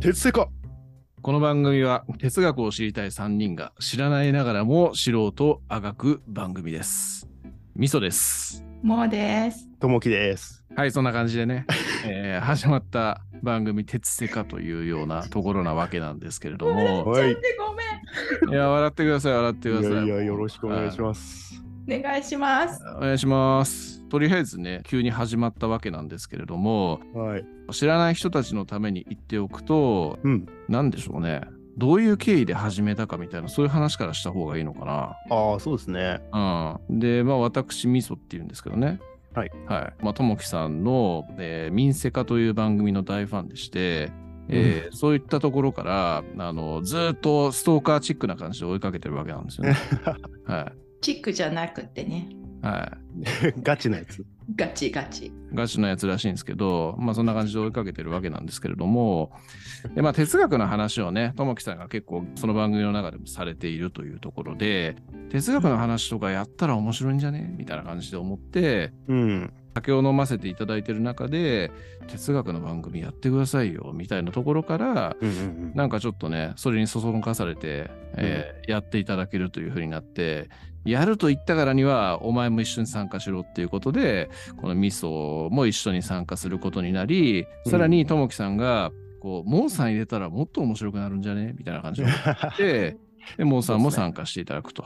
鉄セカこの番組は哲学を知りたい3人が知らないながらも素人あがく番組です。みそです。もうです。ともきです。はい、そんな感じでね、えー始まった番組、鉄セカというようなところなわけなんですけれども、は いちょっとごめん。いや、笑ってください、笑っていください。やいや、よろしくお願いします。お願いします。お願いします。とりあえずね、急に始まったわけなんですけれども、はい。知らない人たちのために言っておくと、うん。なんでしょうね、どういう経緯で始めたかみたいな、そういう話からした方がいいのかな。ああ、そうですね。うん、で、まあ、私、みそっていうんですけどね。はい。はい。まあ、ともきさんの、えー、民セカという番組の大ファンでして、えーそういったところから、あの、ずーっとストーカーチックな感じで追いかけてるわけなんですよね。はい。チックじゃなくてね、はい。ガチなやつ。ガチガチ。ガチなやつらしいんですけど、まあそんな感じで追いかけてるわけなんですけれども、でまあ哲学の話をね、ともきさんが結構その番組の中でもされているというところで、哲学の話とかやったら面白いんじゃね？みたいな感じで思って、うん。酒を飲ませていただいてる中で、哲学の番組やってくださいよ、みたいなところから、うんうんなんかちょっとね、それにそそのかされて、えーやっていただけるというふうになって、やると言ったからには、お前も一緒に参加しろっていうことで、このミソも一緒に参加することになり、さらにともきさんが、こう、モーさん入れたらもっと面白くなるんじゃね？みたいな感じでうん。で、でモーさんも参加していただくと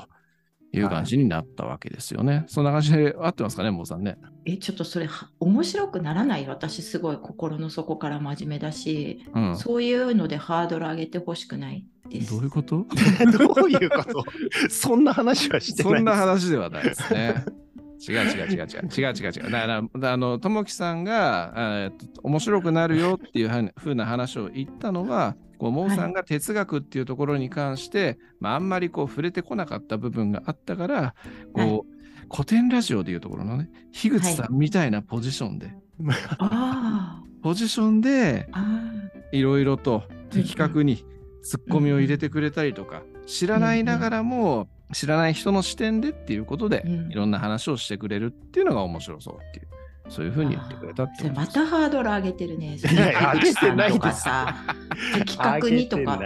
いう感じになったわけですよね。そんな感じで合ってますかね、モーさんね？え、ちょっとそれは面白くならない？私すごい心の底から真面目だし、うん。そういうのでハードル上げてほしくない。どういうこと？どういうこと？そんな話はしてないそんなです話ではないですね。違う違う違う違う違う違う。違う。だから、あの、ともきさんが、えーっと面白くなるよっていうはふうな話を言ったのは、こう、モーさんが哲学っていうところに関して、まあ、あんまりこう、触れてこなかった部分があったから、こう、古典ラジオでいうところのね、樋口さんみたいなポジションで、あポジションでいろいろと的確にツッコミを入れてくれたりとか、知らないながらも知らない人の視点でっていうことで、うん。いろんな話をしてくれるっていうのが面白そうっていう、そういうふうに言ってくれたってことです。たハードル上げてるね。上げてないですとかさ、的確にとか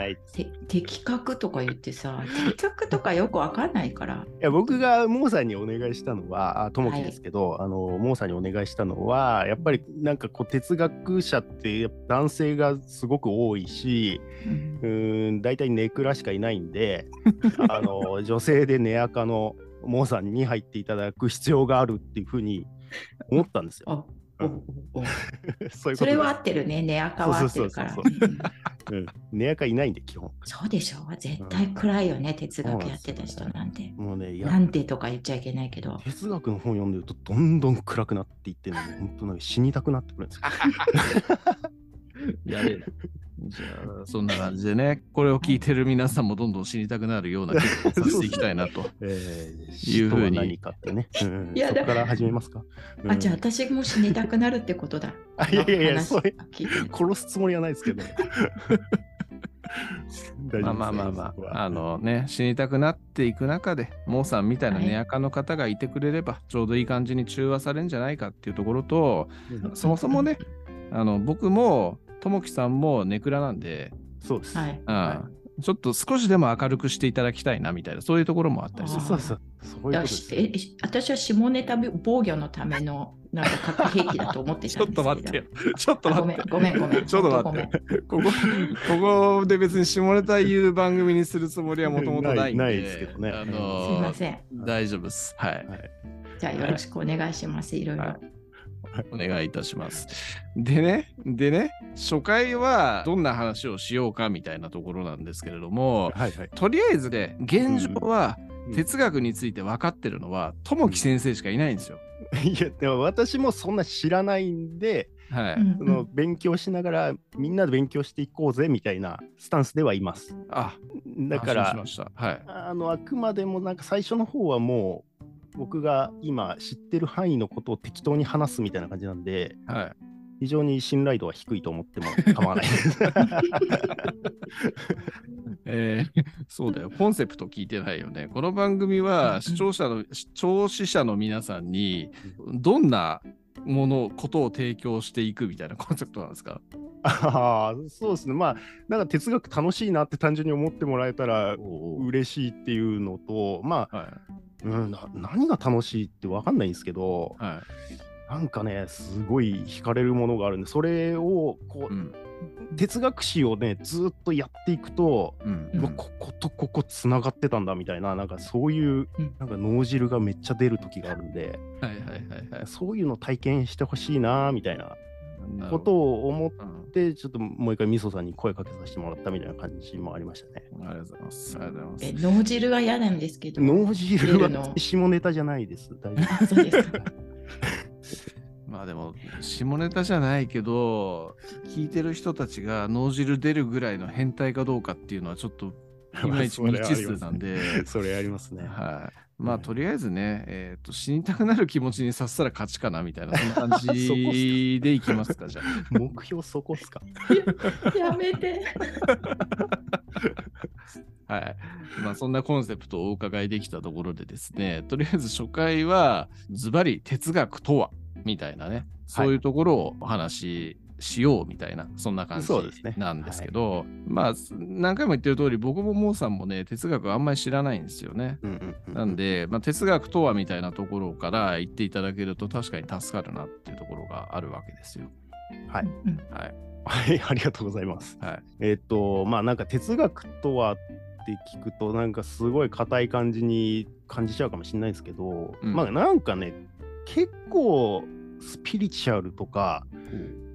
的確とか言ってさ、的確とかよくわかんないから。や僕がモーさんにお願いしたのは、あともきですけど、あのモーさんにお願いしたのは、やっぱりなんかこう哲学者って男性がすごく多いし、うんうーん大体ネクラしかいないんであの女性でネアカのモーさんに入っていただく必要があるっていうふうに思ったんですよ。あおおお それは合でってるね、ネアカは合ってるから。そうそうそううんす、うん。ネアカいないんで基本。そうでしょ絶対暗いよね、哲学やってた人なんて。もうねなんてとか言っちゃいけないけど。哲学の本読んでるとどんどん暗くなっていってね本当なんか死にたくなってくるんですよ。やれる。じゃあ、そんな感じでね、これを聞いてる皆さんもどんどん知りたくなるような 気をさせていきたいなと。えー、いうふうには何かってね。うんいやだそこから始めますか？うんあ、じゃあ私も死にたくなるってことだ。あいやいやいや話それ聞いてる殺すつもりはないですけど。まあまあまあまあ、あのね、死にたくなっていく中で、モーさんみたいなはいネアカの方がいてくれれば、ちょうどいい感じに中和されるんじゃないかっていうところと、うんそもそもね、あの僕も、ともきさんもネクラなんで、そうです。はい。うんはちょっと少しでも明るくしていただきたいなみたいな、そういうところもあったりする。そうそうそう。そういうだことですえし私は下ネタ防御のためのなんか核兵器だと思ってちたんですけど。ょっと待ってよ。ちょっとあごめん待って。ごめんごめん。ちょっと待って。ここ、ここで別に下ネタ言う番組にするつもりはもともとないんで。ないないですけどねあすいのません。大丈夫です。はい。はいじゃあよろしくお願いします。いろいろ。はいお願いいたします。でね、でね、初回はどんな話をしようかみたいなところなんですけれども、はいはい。とりあえずで、現状はうん哲学について分かってるのは、ともき先生しかいないんですよ。いや、でも私もそんな知らないんで、はい。うんその勉強しながらみんなで勉強していこうぜみたいなスタンスではいます。あ、だから安心しま、した。はい。あのあくまでもなんか最初の方はもう僕が今知ってる範囲のことを適当に話すみたいな感じなんで、はい。非常に信頼度は低いと思っても 構わないです。えーそうだよ。コンセプト聞いてないよね。この番組は視聴者の、視聴者の皆さんにどんなもの、ことを提供していくみたいなコンセプトなんですか？ああ、そうですね。まあ、なんか哲学楽しいなって単純に思ってもらえたら嬉しいっていうのと、まあ、はうん、な何が楽しいって分かんないんですけど、い。はなんかね、すごい惹かれるものがあるんで、それをこい。う、うん。哲学史をね、ずっとやっていくと、うん。うんこことここつながってたんだみたいな、なんかそういううん、なんか脳汁がめっちゃ出る時があるんで、はいはいはいはい。そういうの体験してほしいなみたいなことを思っうんて、ちょっともう一回みそさんに声かけさせてもらったみたいな感じもありましたね。ありがとうございます。ありがとうございますえ。脳汁は嫌なんですけど。脳汁は下ネタじゃないです。大丈あそうですか。まあでも、下ネタじゃないけど、聞いてる人たちが脳汁出るぐらいの変態かどうかっていうのはちょっと いまいち未知数なんで、夫。それありますね。はい。まあ、うんとりあえずね、えっ、と、死にたくなる気持ちにさせたら勝ちかなみたいな、そんな感じでいきますか、じゃあ。目標そこっすか。やめて。はい。まあ、そんなコンセプトをお伺いできたところでですね、とりあえず初回は、ズバリ哲学とはみたいなね、そういうところをお話ししようみたいな、そんな感じそうですねなんですけど、まあ、何回も言ってる通り、僕もモーさんもね、哲学あんまり知らないんですよね。うんうんうんなんで、まあ、哲学とはみたいなところから言っていただけると確かに助かるなっていうところがあるわけですよ。はい。うんはい。はい、ありがとうございます。はい。えっと、まあなんか哲学とはって聞くと、なんかすごい硬い感じに感じちゃうかもしれないですけど、うんまあなんかね、結構スピリチュアルとか、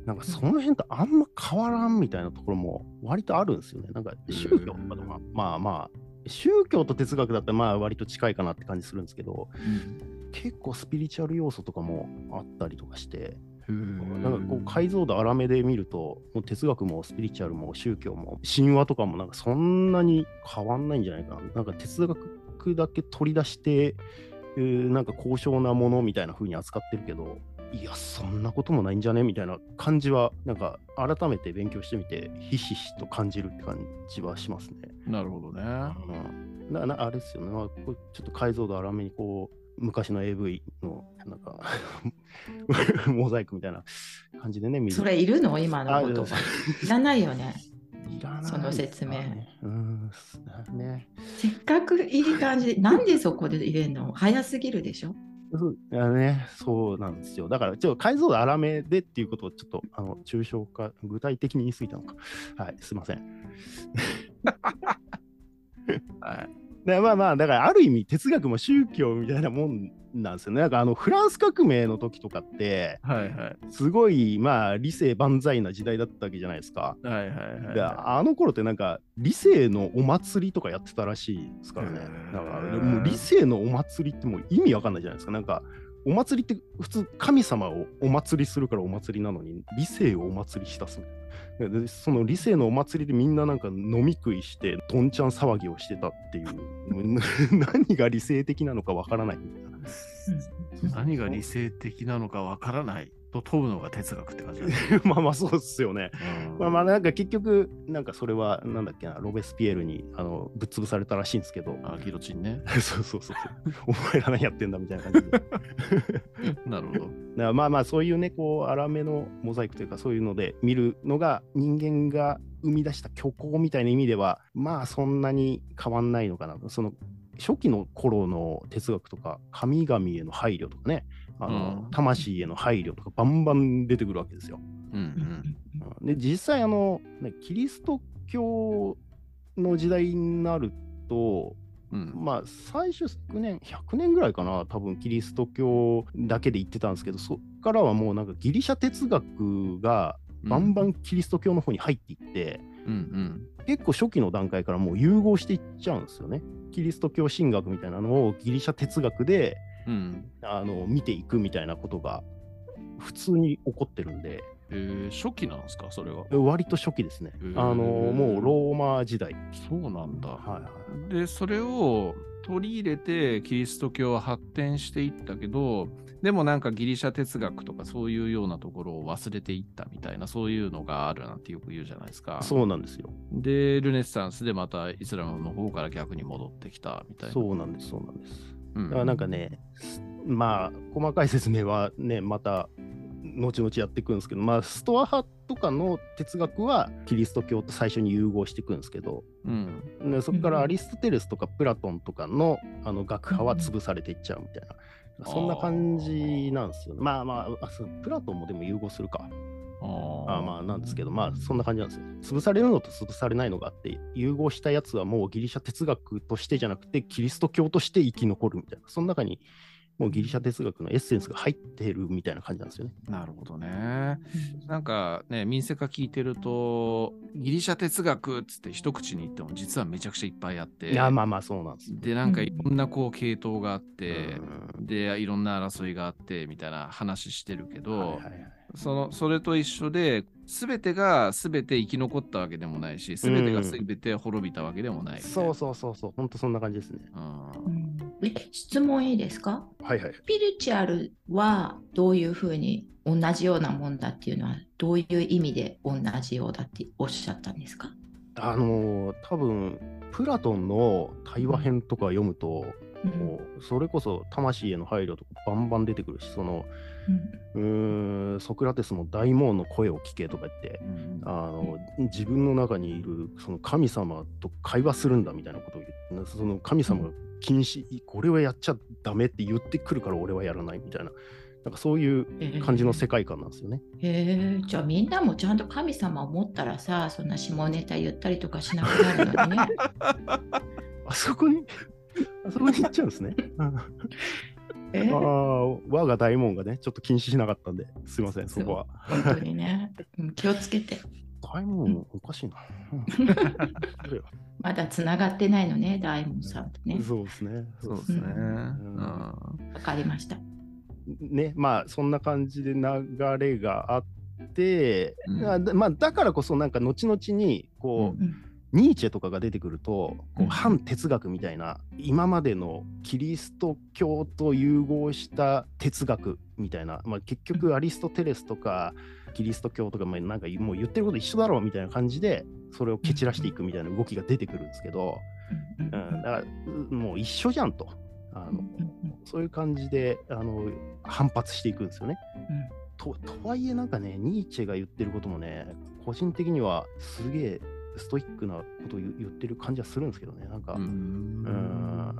なんかその辺とあんま変わらんみたいなところも割とあるんですよね。なんか宗教とかとか、まあまあ、宗教と哲学だったらまあ割と近いかなって感じするんですけど、結構スピリチュアル要素とかもあったりとかして、なんかこう解像度荒めで見ると、もう哲学もスピリチュアルも宗教も神話とかもなんかそんなに変わんないんじゃないかな。なんか哲学だけ取り出して、えーなんか高尚なものみたいな風に扱ってるけど、いや、そんなこともないんじゃねみたいな感じは、なんか改めて勉強してみて、ひしひしと感じるって感じはしますね。なるほどね。うん、ななあれですよね、まあ、こうちょっと解像度荒めにこう昔の AV のなんか モザイクみたいな感じでね見る。それいるの？今のあ言葉。いらないよね。いらないその説明。ねうんね。せっかくいい感じで、なんでそこで入れるの？早すぎるでしょ？そういやね。そうなんですよ。だからちょっと解像度荒めでっていうことをちょっとあの抽象化具体的に言い過ぎたのか。はいすいません。はい。でまあまあだからある意味哲学も宗教みたいなもんなんですよねなんかあのフランス革命の時とかってはいはい。すごいまあ理性万歳な時代だったわけじゃないですか。はいはいはいではあの頃ってなんか理性のお祭りとかやってたらしいですからね。もう理性のお祭りってもう意味わかんないじゃないですか。なんかお祭りって普通神様をお祭りするからお祭りなのに理性をお祭りしたす。でその理性のお祭りでみんななんか飲み食いしてどんちゃん騒ぎをしてたっていう 何が理性的なのかわからないみたいな。い。何が理性的なのかわからないと問うのが哲学って感じ。まあまあそうですよね。うんまあまあなんか結局なんかそれはなんだっけなロベスピエールにあのぶっ潰されたらしいんですけどあ、ギロチンね。そうそうそうお前ら何やってんだみたいな感じで なるほど。らまあまあそういうねこう粗めのモザイクというかそういうので見るのが人間が生み出した虚構みたいな意味ではまあそんなに変わんないのかなその初期の頃の哲学とか神々への配慮とかねあの、うん魂への配慮とかバンバン出てくるわけですよ。うんうん。うんで実際あの、ね、キリスト教の時代になるとうんまあ最初100年100年ぐらいかな多分キリスト教だけで言ってたんですけどそっからはもうなんかギリシャ哲学がバンバンキリスト教の方に入っていって、うんうん。結構初期の段階からもう融合していっちゃうんですよね。キリスト教神学みたいなのをギリシャ哲学でうん。あの見ていくみたいなことが普通に起こってるんでえー、初期なんですかそれは？割と初期ですね。へーあのもうローマ時代。そうなんだ。はいはいで、それを取り入れてキリスト教は発展していったけど、でもなんかギリシャ哲学とかそういうようなところを忘れていったみたいな、そういうのがあるなんてよく言うじゃないですか。そうなんですよ。で、ルネッサンスでまたイスラムの方から逆に戻ってきたみたいな。そうなんです、そうなんです。うん。だからなんかね、まあ、細かい説明はね、また後々やっていくんですけど、まあ、ストア派とかの哲学はキリスト教と最初に融合していくんですけど、うん。でそこからアリストテレスとかプラトンとかのあの学派は潰されていっちゃうみたいな、そんな感じなんですよね。まあまああそう、プラトンもでも融合するか。あまあなんですけど、まあそんな感じなんですよ。潰されるのと潰されないのがあって、融合したやつはもうギリシャ哲学としてじゃなくて、キリスト教として生き残るみたいな、その中にもうギリシャ哲学のエッセンスが入ってるみたいな感じなんですよね。なるほどね。なんかね、民生化聞いてると、ギリシャ哲学っつって一口に言っても実はめちゃくちゃいっぱいあって。いや、まあまあそうなんですよ。で、なんかいろんなこう系統があって、うんで、いろんな争いがあってみたいな話してるけど、はいはいはいそのそれと一緒で、すべてがすべて生き残ったわけでもないし、すべてがすべて滅びたわけでもないみたいな。そうそうそうそう、本当そんな感じですね。うん質問いいですか？はいはい。スピリチュアルはどういうふうに同じようなもんだっていうのはどういう意味で同じようだっておっしゃったんですか、あのー多分プラトンの対話編とか読むと、うんもうそれこそ魂への配慮とかバンバン出てくるし、そのうーんソクラテスも大門の声を聞けとか言って、うんあの自分の中にいるその神様と会話するんだみたいなことを言って、その神様が禁止、これはやっちゃダメって言ってくるから俺はやらないみたいな、なんかそういう感じの世界観なんですよね。へえ。じゃあみんなもちゃんと神様を持ったらさそんな下ネタ言ったりとかしなくなるのにね。あそこに、あそこに行っちゃうんですね。え？ああ、我が大門がね、ちょっと禁止しなかったんで、すいません、そこは。本当にね、うん気をつけて。大門、おかしいな。うんまだつながってないのね、大門さんとね。そうですね。そうですね。ううんかりました。ね、まあ、そんな感じで流れがあって、うんまあ、だからこそ、なんか、後々に、こう、うんニーチェとかが出てくると、こう反哲学みたいな、今までのキリスト教と融合した哲学みたいな、まあ、結局アリストテレスとかキリスト教とか、まあ、なんかもう言ってること一緒だろうみたいな感じで、それを蹴散らしていくみたいな動きが出てくるんですけど、うんうん、だからうもう一緒じゃんと。あのそういう感じであの反発していくんですよね。ととはいえなんかね、ニーチェが言ってることもね、個人的にはすげえストイックなことを言言ってる感じはするんですけどね、なんか、ううんん、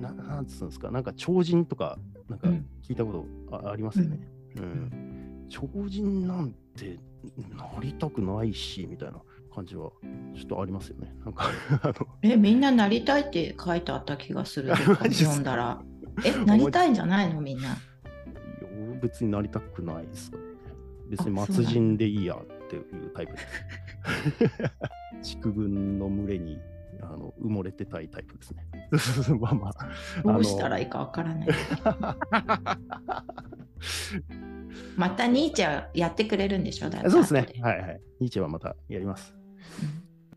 ななんつうんですか、なんか超人とか、なんかうん聞いたことあ,、ありますよね。うん。超人なんてなりたくないし、みたいな感じはちょっとありますよね。なんか、あの、え、みんななりたいって書いてあった気がする。読んだら。え、なりたいんじゃないの？みんな。別になりたくないですかね。別に末人でいいやっていうタイプです。畜群の群れにあの埋もれてたいタイプですね。まあまあ。どうしたらいいかわからない。またニーチェやってくれるんでしょ？だそうですね後。はいはい。ニーチェはまたやります。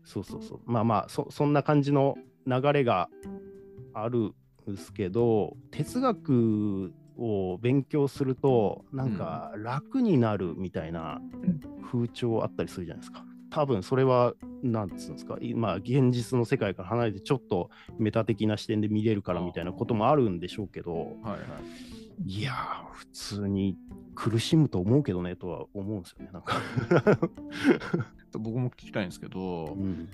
そうそうそう。まあまあそ、そんな感じの流れがあるんですけど、哲学を勉強すると、なんか楽になるみたいな風潮あったりするじゃないですか。多分それは、なんつうんですか、いまあ、現実の世界から離れて、ちょっとメタ的な視点で見れるからみたいなこともあるんでしょうけど、はいはい。いやー、普通に苦しむと思うけどねとは思うんですよね、なんか。僕も聞きたいんですけど、うん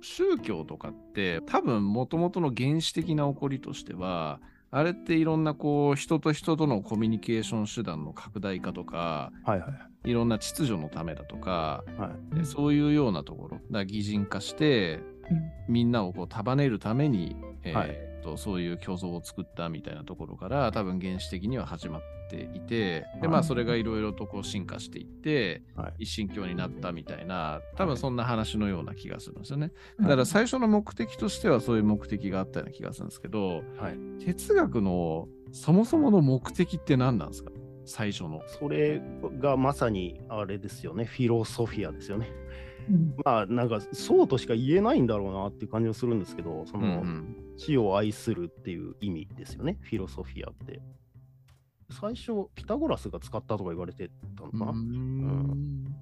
宗教とかって多分もともとの原始的な起こりとしてはあれっていろんなこう人と人とのコミュニケーション手段の拡大化とかはいはい。いろんな秩序のためだとか、はい。うんそういうようなところだから擬人化してみんなをこう束ねるために、えーはいとそういう虚像を作ったみたいなところから多分原始的には始まっていてではい。まあそれがいろいろとこう進化していって、はい。一神教になったみたいな多分そんな話のような気がするんですよね。うんだから最初の目的としてはそういう目的があったような気がするんですけどはい、哲学のそもそもの目的って何なんですか？最初の。それがまさにあれですよね、フィロソフィアですよね。うんまあなんかそうとしか言えないんだろうなっていう感じがするんですけど、そうんの、うん死を愛するっていう意味ですよね、フィロソフィアって。最初、ピタゴラスが使ったとか言われてたのかな。うん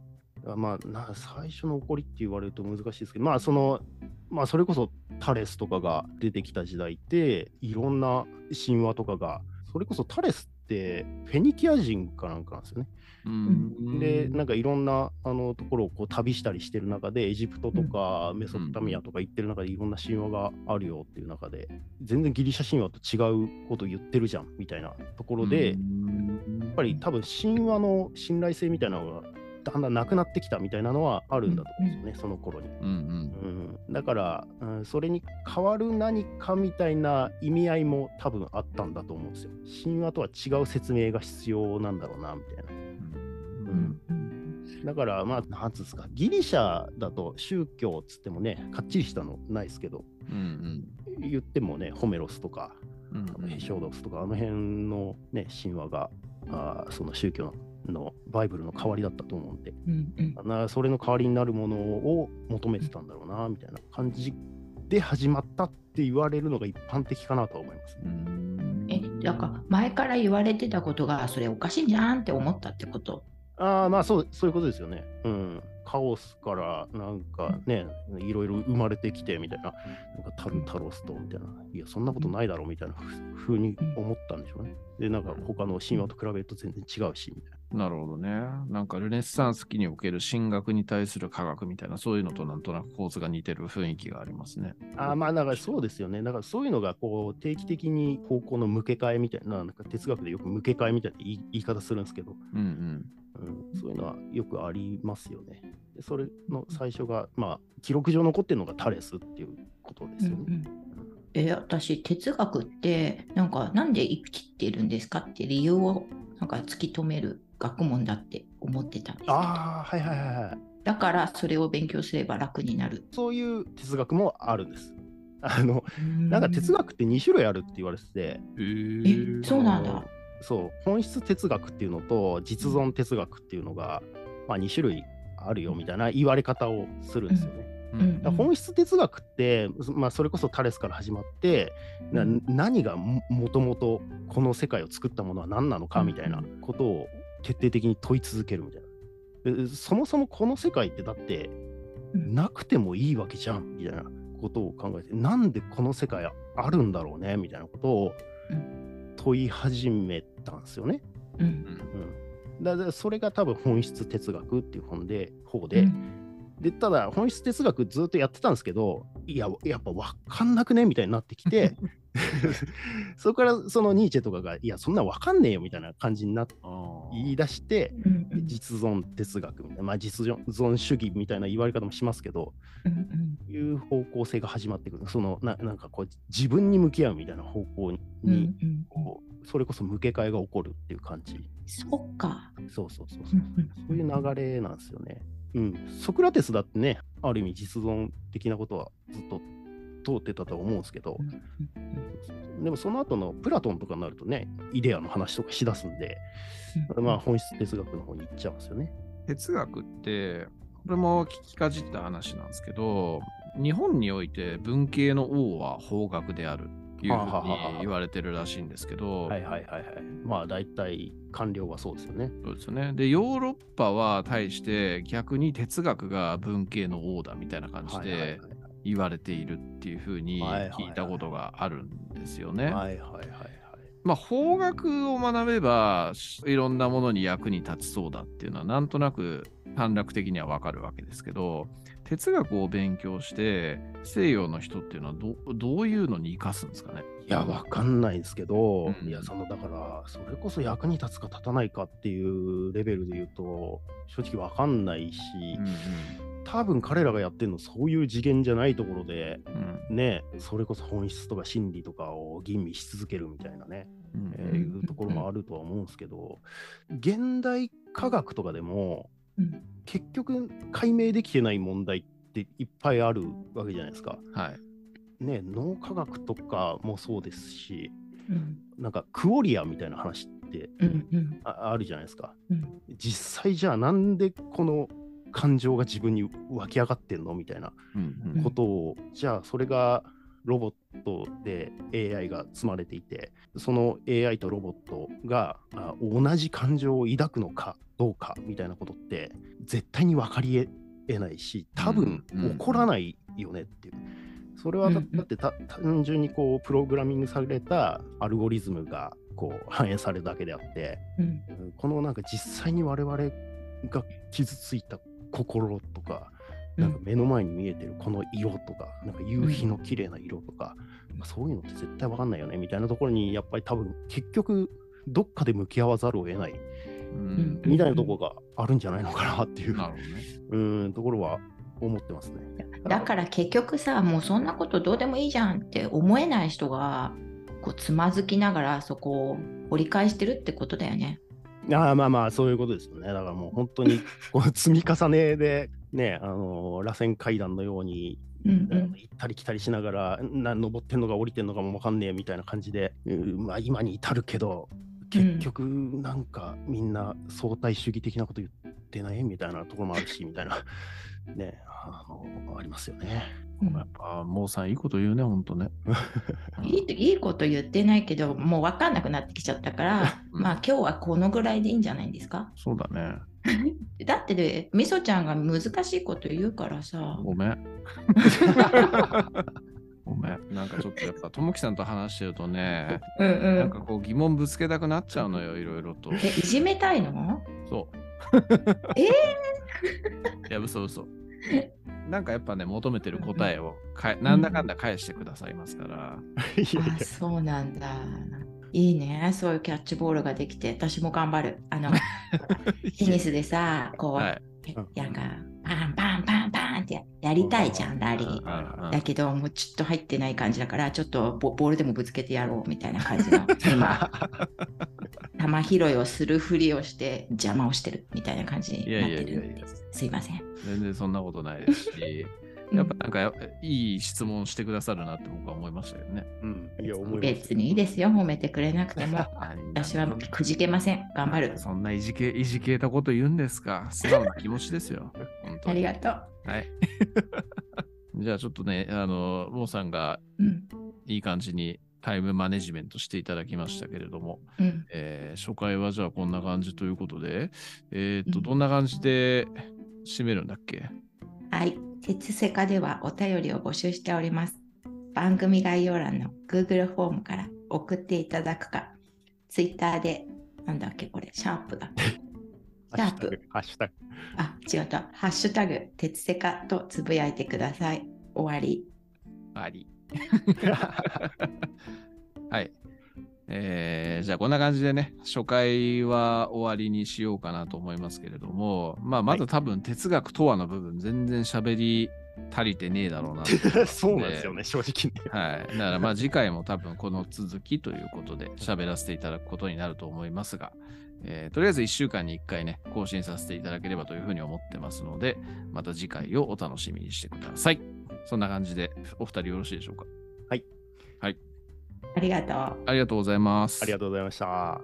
あまあな、最初の起こりって言われると難しいですけど、まあその、まあそれこそタレスとかが出てきた時代って、いろんな神話とかが、それこそタレスってフェニキア人かなんかなんですよね。うん。でなんかいろんなあのところをこう旅したりしてる中でエジプトとかメソポタミアとか行ってる中でいろんな神話があるよっていう中で全然ギリシャ神話と違うこと言ってるじゃんみたいなところで、やっぱり多分神話の信頼性みたいなのがだんだんなくなってきたみたいなのはあるんだと思うんですよね、その頃に。うんうん。うん、だから、うん、それに代わる何かみたいな意味合いも多分あったんだと思うんですよ。神話とは違う説明が必要なんだろうなみたいな。うんうんだから、まあ、なんつうんですか、ギリシャだと宗教っつってもね、かっちりしたのないですけど、うん言ってもね、ホメロスとか、うんうん。ヘショードスとか、あの辺のね、神話が、あーその宗教のバイブルの代わりだったと思うんで、うんうんなそれの代わりになるものを求めてたんだろうな、みたいな感じで始まったって言われるのが一般的かなとは思います。うんえ、だから前から言われてたことがそれおかしいんじゃんって思ったってこと？ああ、まあそう、そういうことですよね。うん。カオスからなんかね、いろいろ生まれてきてみたいな、なんかタルタロスとみたいな、いや、そんなことないだろうみたいなふうに思ったんでしょうね。で、なんか他の神話と比べると全然違うし、みたいなるほどね。なんかルネッサンス期における神学に対する科学みたいな、そういうのとなんとなく構図が似てる雰囲気がありますね。な。あーまあ、だからそうですよね。だからそういうのがこう定期的に方向の向け替えみたいな、なんか哲学でよく向け替えみたいな言い言い方するんですけど、うんうん。うん、そういうのはよくありますよね。でそれの最初が、まあ、記録上残ってるのがタレスっていうことですよね。うんうんえ私哲学ってなんかなんで生きてるんですかって理由をなんか突き止める学問だって思ってたんですけどああ、はいはいはいはい。だからそれを勉強すれば楽になる。そういう哲学もあるんです。あの、なんか哲学って2種類あるって言われてて、へえそうなんだ。そう、本質哲学っていうのと実存哲学っていうのが、まあ2種類あるよみたいな言われ方をするんですよね。ううん本質哲学って、まあ、それこそタレスから始まって、なうん。何がももともとこの世界を作ったものは何なのかみたいなことを徹底的に問い続けるみたいな。でそもそもこの世界ってだってうん。なくてもいいわけじゃんみたいなことを考えてなんでこの世界あるんだろうねみたいなことをう問い始めたんですよね。うん。うん、だからそれが多分本質哲学っていう本で方で、うんでただ本質哲学ずっとやってたんですけどいややっぱ分かんなくねみたいになってきて そこからそのニーチェとかがいやそんな分かんねえよみたいな感じになってあ言い出して実存哲学みたいな、まあ、実存主義みたいな言われ方もしますけどうんいう方向性が始まってくる。そのななんかこう自分に向き合うみたいな方向に、こうそれこそ向け替えが起こるっていう感じ。そっか。そうそうそうう。そうん。そういう流れなんですよね。うん、ソクラテスだってね、ある意味実存的なことはずっと通ってたとは思うんですけどでもその後のプラトンとかになるとね、イデアの話とかしだすんで、うんまあ本質哲学の方に行っちゃうんですよね。哲学って、これも聞きかじった話なんですけど、日本において文系の王は法学であるいうふうに言われてるらしいんですけど、はいはいはいはい。まあ大体官僚はそうですよね。そうですよね。で、ヨーロッパは対して逆に哲学が文系の王だみたいな感じで言われているっていうふうに聞いたことがあるんですよね。はいはいはいはい。まあ、法学を学べばいろんなものに役に立ちそうだっていうのはなんとなく短絡的にはわかるわけですけど哲学を勉強して西洋の人っていうのはどどういうのに生かすんですかね？いや、わかんないんですけど、うん。いや、その、だから、それこそ役に立つか立たないかっていうレベルで言うと、正直わかんないし、多分彼らがやってるのそういう次元じゃないところで、うん。ね、それこそ本質とか真理とかを吟味し続けるみたいなね、うん。えーいうところもあるとは思うんですけど、現代科学とかでも、うん。結局解明できてない問題っていっぱいあるわけじゃないですか。はい。ね、脳科学とかもそうですし、うん。なんかクオリアみたいな話ってうんうん。ああるじゃないですか。うん。実際じゃあなんでこの感情が自分に湧き上がってんのみたいなうんことを、じゃあそれがロボットで AI が積まれていてその AI とロボットがあ同じ感情を抱くのかどうかみたいなことって絶対に分かりえないし多分起こらないよねっていう。それはだうんうん。だってた単純にこうプログラミングされたアルゴリズムがこう反映されるだけであって、うん。うんこのなんか実際に我々が傷ついた心とか、なんか目の前に見えてるこの色とか、なんか夕日の綺麗な色とか、まあそういうのって絶対わかんないよねみたいなところにやっぱり多分結局どっかで向き合わざるを得ないうんみたいなところがあるんじゃないのかなっていう、ね。うんところは思ってますね。だから結局さもうそんなことどうでもいいじゃんって思えない人がこうつまずきながらそこを掘り返してるってことだよね。ああまあまあそういうことですよね。だからもう本当にこの積み重ねでね、あの螺旋階段のように、うんうん。行ったり来たりしながら、な登ってんのか降りてんのかもわかんねえみたいな感じで、うんまあ、今に至るけど、結局なんかみんな相対主義的なこと言ってないみたいなところもあるし、みたいな、ね、あのありますよね。うんやっぱ、モーさんいいこと言うね、ほんとね。いいいいこと言ってないけどもう分かんなくなってきちゃったからうん まあ今日はこのぐらいでいいんじゃないですか？そうだね。だってねみそちゃんが難しいこと言うからさごめん。ごめん。なんかちょっとやっぱ、ともきさんと話してるとね、うんうんなんかこう疑問ぶつけたくなっちゃうのよ、いろいろと。えいじめたいの？そう。えい や、嘘嘘。なんかやっぱね、求めてる答えをかえなんだかんだ返してくださいますから。あそうなんだ。いいね。そういうキャッチボールができて私も頑張る。あの テニスでさこう、はい。なんか。パンパンパンパンってややりたいじゃんラリー。はいだけどもうちょっと入ってない感じだからちょっとボボールでもぶつけてやろうみたいな感じの。今球拾いをするふりをして邪魔をしてるみたいな感じになってる。いやいやいやいや。すいません。全然そんなことないですし、やっぱなんかやいい質問してくださるなって僕は思いましたよね。うん、いや思い別にいいですよ。褒めてくれなくても。私はくじけません。頑張る。そんないじけいじけたこと言うんですか。素直な気持ちですよ。本当に。ありがとう、はい。じゃあちょっとね、あの、モーさんがうん。いい感じにタイムマネジメントしていただきましたけれども、うん、えー初回はじゃあこんな感じということで、えっ、と、うん。どんな感じで締めるんだっけ？はい。鉄セカではお便りを募集しております。番組概要欄の Google フォームから送っていただくか、Twitter で、なんだっけこれ、シャープだ。シュタグハッシュタグあ、違った。ハッシュタグ、鉄セカとつぶやいてください。終わり。あり。はい。えーじゃあこんな感じでね、初回は終わりにしようかなと思いますけれども、まあまだ多分哲学とはの部分全然喋り足りてねえだろうなと そうなんですよね、正直ね。はい。だからまあ次回も多分この続きということで喋らせていただくことになると思いますが、えーとりあえず1週間に1回ね、更新させていただければというふうに思ってますので、また次回をお楽しみにしてください。そんな感じでお二人よろしいでしょうか？ありがとう。ありがとうございます。ありがとうございました。